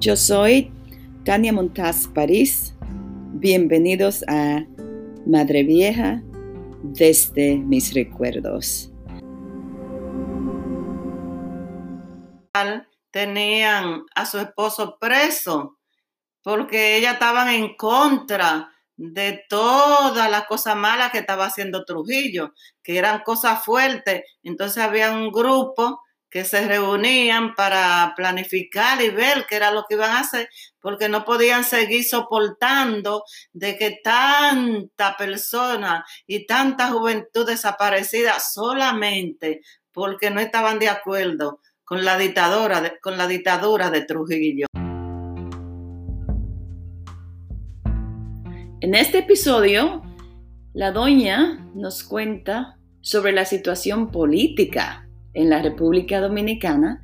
Yo soy Tania Montaz París. Bienvenidos a Madre Vieja desde mis recuerdos. Tenían a su esposo preso porque ellas estaban en contra de todas las cosas malas que estaba haciendo Trujillo, que eran cosas fuertes. Entonces había un grupo que se reunían para planificar y ver qué era lo que iban a hacer, porque no podían seguir soportando de que tanta persona y tanta juventud desaparecida solamente porque no estaban de acuerdo con la dictadura con la dictadura de Trujillo. En este episodio, la doña nos cuenta sobre la situación política en la República Dominicana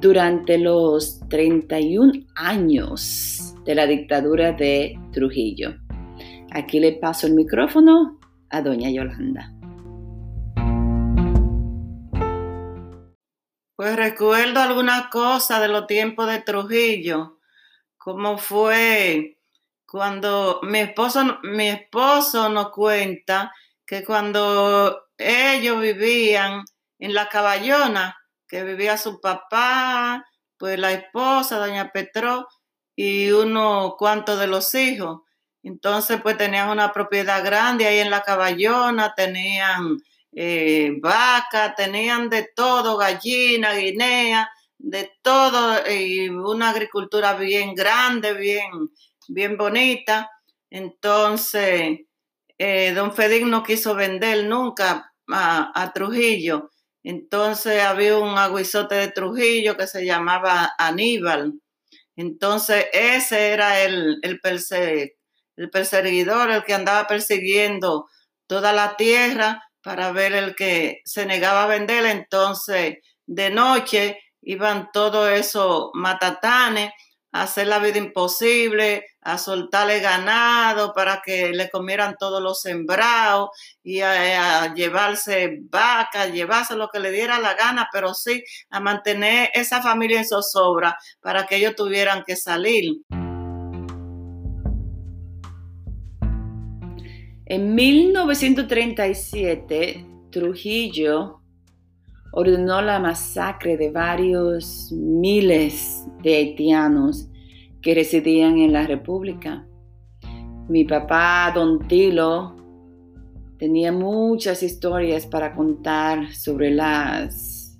durante los 31 años de la dictadura de Trujillo. Aquí le paso el micrófono a doña Yolanda. Pues recuerdo alguna cosa de los tiempos de Trujillo, como fue cuando mi esposo, mi esposo nos cuenta que cuando ellos vivían en la caballona, que vivía su papá, pues la esposa, doña Petro, y uno cuantos de los hijos. Entonces, pues tenían una propiedad grande ahí en la caballona, tenían eh, vaca, tenían de todo, gallina, guinea, de todo, y una agricultura bien grande, bien, bien bonita. Entonces, eh, don Fedín no quiso vender nunca a, Trujillo. Entonces había un aguizote de Trujillo que se llamaba Aníbal. Entonces ese era el, el, el perseguidor, el que andaba persiguiendo toda la tierra para ver el que se negaba a vender. Entonces de noche iban todos esos matatanes hacer la vida imposible, a soltarle ganado para que le comieran todos los sembrados y a, llevarse vacas, llevarse lo que le diera la gana, pero sí a mantener esa familia en zozobra para que ellos tuvieran que salir. En 1937, Trujillo ordenó la masacre de varios miles de haitianos que residían en la República. Mi papá, don Tilo, tenía muchas historias para contar sobre las,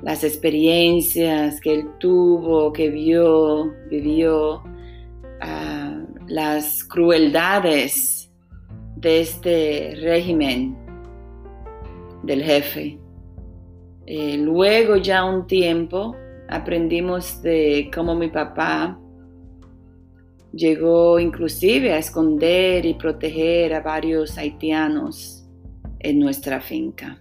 las experiencias que él tuvo, que vio, vivió, ah, las crueldades de este régimen del jefe. Eh, luego ya un tiempo aprendimos de cómo mi papá llegó inclusive a esconder y proteger a varios haitianos en nuestra finca.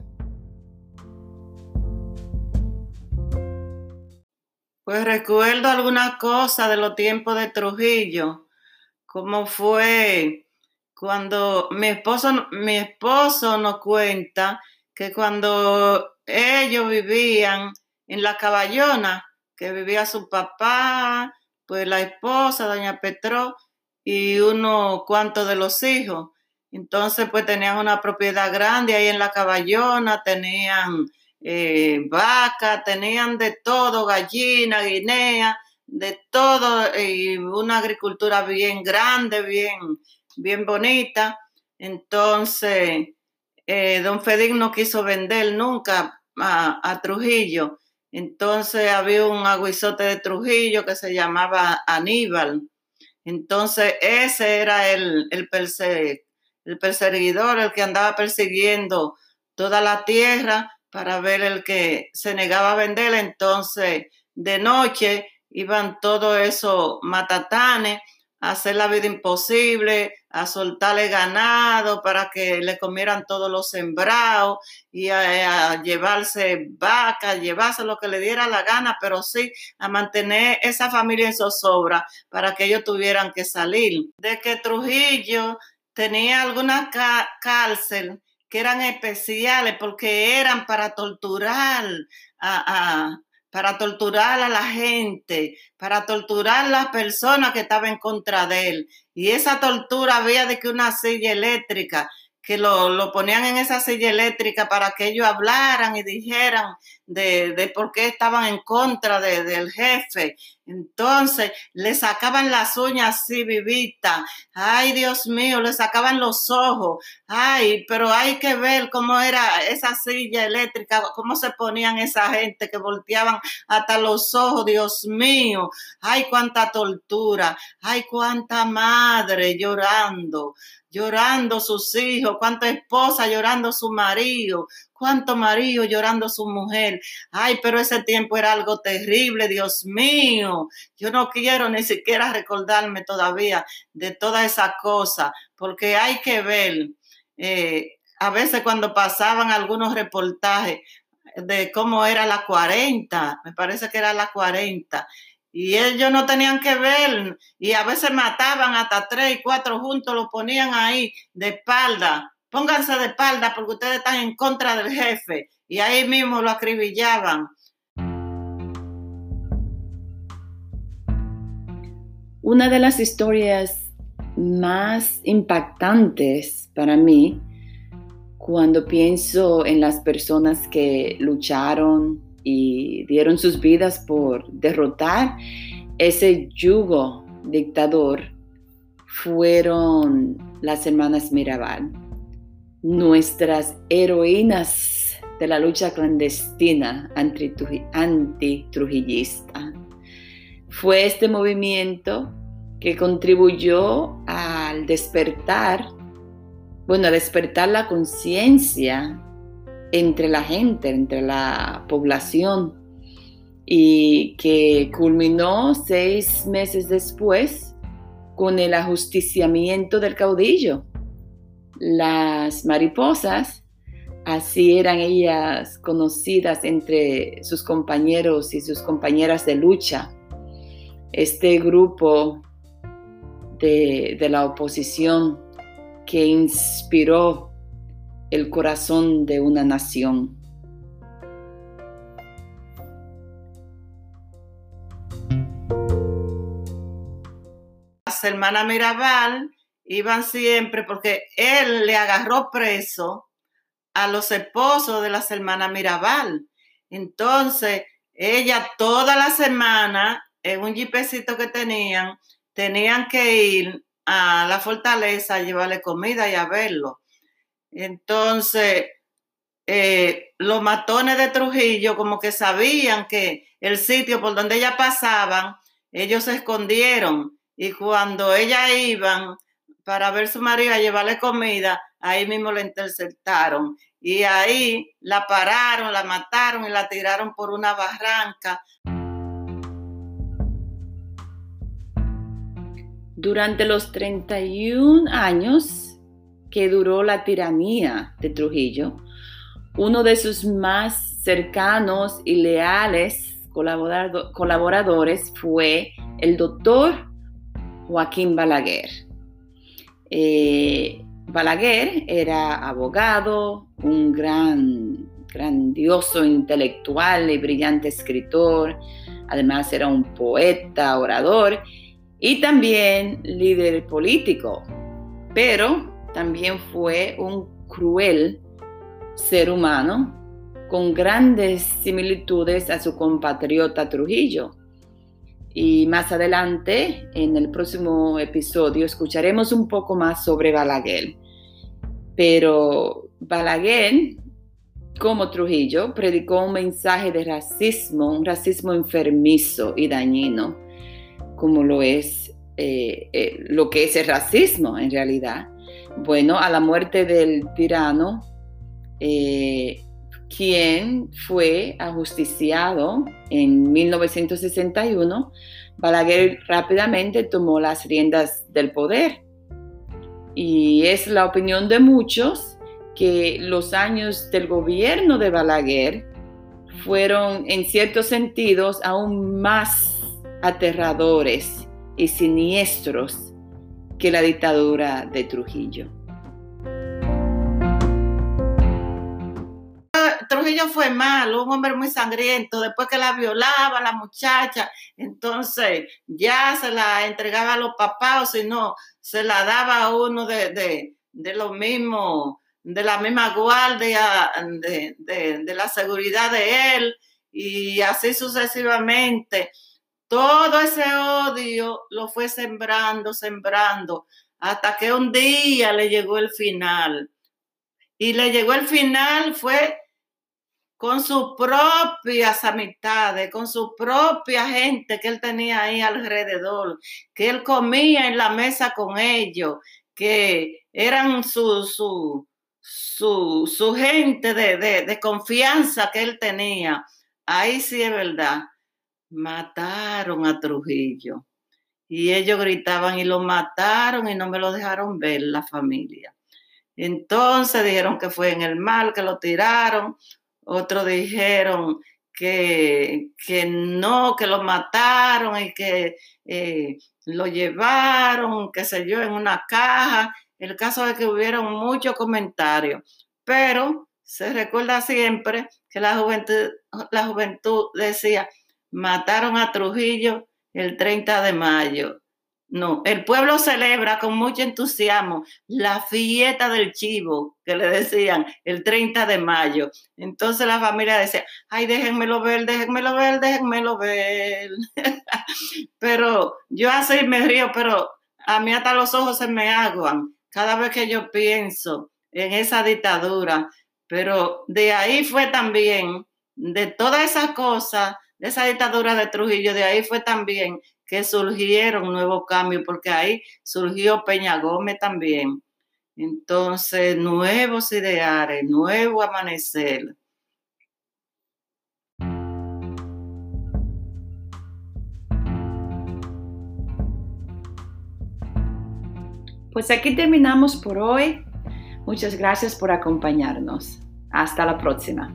Pues recuerdo alguna cosa de los tiempos de Trujillo, como fue cuando mi esposo, mi esposo nos cuenta que cuando ellos vivían en la caballona, que vivía su papá, pues la esposa, doña Petro, y uno cuantos de los hijos. Entonces, pues tenían una propiedad grande ahí en la caballona, tenían eh, vaca, tenían de todo, gallina, guinea, de todo, y una agricultura bien grande, bien, bien bonita. Entonces, eh, don Fedín no quiso vender nunca a, Trujillo. Entonces había un aguizote de Trujillo que se llamaba Aníbal. Entonces ese era el, el, el perseguidor, el que andaba persiguiendo toda la tierra para ver el que se negaba a vender. Entonces de noche iban todos esos matatanes hacer la vida imposible, a soltarle ganado para que le comieran todos los sembrados y a, llevarse vacas, llevarse lo que le diera la gana, pero sí a mantener esa familia en zozobra para que ellos tuvieran que salir. De que Trujillo tenía alguna cárcel que eran especiales porque eran para torturar a para torturar a la gente, para torturar a las personas que estaban en contra de él. Y esa tortura había de que una silla eléctrica que lo, ponían en esa silla eléctrica para que ellos hablaran y dijeran de, por qué estaban en contra del jefe. Entonces le sacaban las uñas así vivitas. Ay, Dios mío, le sacaban los ojos. Ay, pero hay que ver cómo era esa silla eléctrica, cómo se ponían esa gente que volteaban hasta los ojos. Dios mío, ay, cuánta tortura. Ay, cuánta madre llorando llorando sus hijos, cuánta esposa llorando su marido, cuánto marido llorando su mujer. Ay, pero ese tiempo era algo terrible, Dios mío. Yo no quiero ni siquiera recordarme todavía de toda esa cosa, porque hay que ver, eh, a veces cuando pasaban algunos reportajes de cómo era la 40, me parece que era la 40, y ellos no tenían que ver y a veces mataban hasta tres y cuatro juntos, lo ponían ahí de espalda. Pónganse de espalda porque ustedes están en contra del jefe y ahí mismo lo acribillaban. Una de las historias más impactantes para mí cuando pienso en las personas que lucharon y dieron sus vidas por derrotar ese yugo dictador fueron las hermanas Mirabal, nuestras heroínas de la lucha clandestina antitrujillista. Fue este movimiento que contribuyó al despertar, bueno, a despertar la conciencia entre la gente, entre la población, y que culminó seis meses después con el ajusticiamiento del caudillo. Las mariposas, así eran ellas conocidas entre sus compañeros y sus compañeras de lucha. Este grupo de, de la oposición que inspiró el corazón de una nación. Las hermanas Mirabal iban siempre porque él le agarró preso a los esposos de las hermanas Mirabal. Entonces, ella toda la semana, en un jipecito que tenían, tenían que ir a la fortaleza a llevarle comida y a verlo. Entonces, eh, los matones de Trujillo como que sabían que el sitio por donde ellas pasaban, ellos se escondieron y cuando ellas iban para ver su marido a llevarle comida, ahí mismo la interceptaron y ahí la pararon, la mataron y la tiraron por una barranca. Durante los 31 años que duró la tiranía de Trujillo, uno de sus más cercanos y leales colaboradores fue el doctor Joaquín Balaguer. Eh, Balaguer era abogado, un gran, grandioso intelectual y brillante escritor, además era un poeta, orador y también líder político, pero también fue un cruel ser humano con grandes similitudes a su compatriota Trujillo. Y más adelante, en el próximo episodio, escucharemos un poco más sobre Balaguer. Pero Balaguer, como Trujillo, predicó un mensaje de racismo, un racismo enfermizo y dañino, como lo es eh, eh, lo que es el racismo en realidad bueno, a la muerte del tirano, eh, quien fue ajusticiado en 1961, Balaguer rápidamente tomó las riendas del poder. Y es la opinión de muchos que los años del gobierno de Balaguer fueron en ciertos sentidos aún más aterradores y siniestros que la dictadura de Trujillo. Trujillo fue malo, un hombre muy sangriento, después que la violaba la muchacha, entonces ya se la entregaba a los papás, o si no, se la daba a uno de, de, los mismos, de la misma guardia, de la seguridad de él, y así sucesivamente. Todo ese odio lo fue sembrando, sembrando, hasta que un día le llegó el final. Y le llegó el final fue con sus propias amistades, con su propia gente que él tenía ahí alrededor, que él comía en la mesa con ellos, que eran su, su, su, su gente de, de, de confianza que él tenía. Ahí sí es verdad, mataron a Trujillo. Y ellos gritaban y lo mataron y no me lo dejaron ver la familia. Entonces dijeron que fue en el mal que lo tiraron, otros dijeron que, que no, que lo mataron y que eh, lo llevaron, qué sé yo, en una caja. El caso es que hubieron muchos comentarios, pero se recuerda siempre que la juventud, la juventud decía, mataron a Trujillo el 30 de mayo. No, el pueblo celebra con mucho entusiasmo la fiesta del chivo, que le decían el 30 de mayo. Entonces la familia decía, ay, déjenmelo ver, déjenmelo ver, déjenmelo ver. pero yo así me río, pero a mí hasta los ojos se me aguan cada vez que yo pienso en esa dictadura. Pero de ahí fue también, de todas esas cosas, de esa dictadura de Trujillo, de ahí fue también que surgieron nuevos cambios, porque ahí surgió Peña Gómez también. Entonces, nuevos ideales, nuevo amanecer. Pues aquí terminamos por hoy. Muchas gracias por acompañarnos. Hasta la próxima.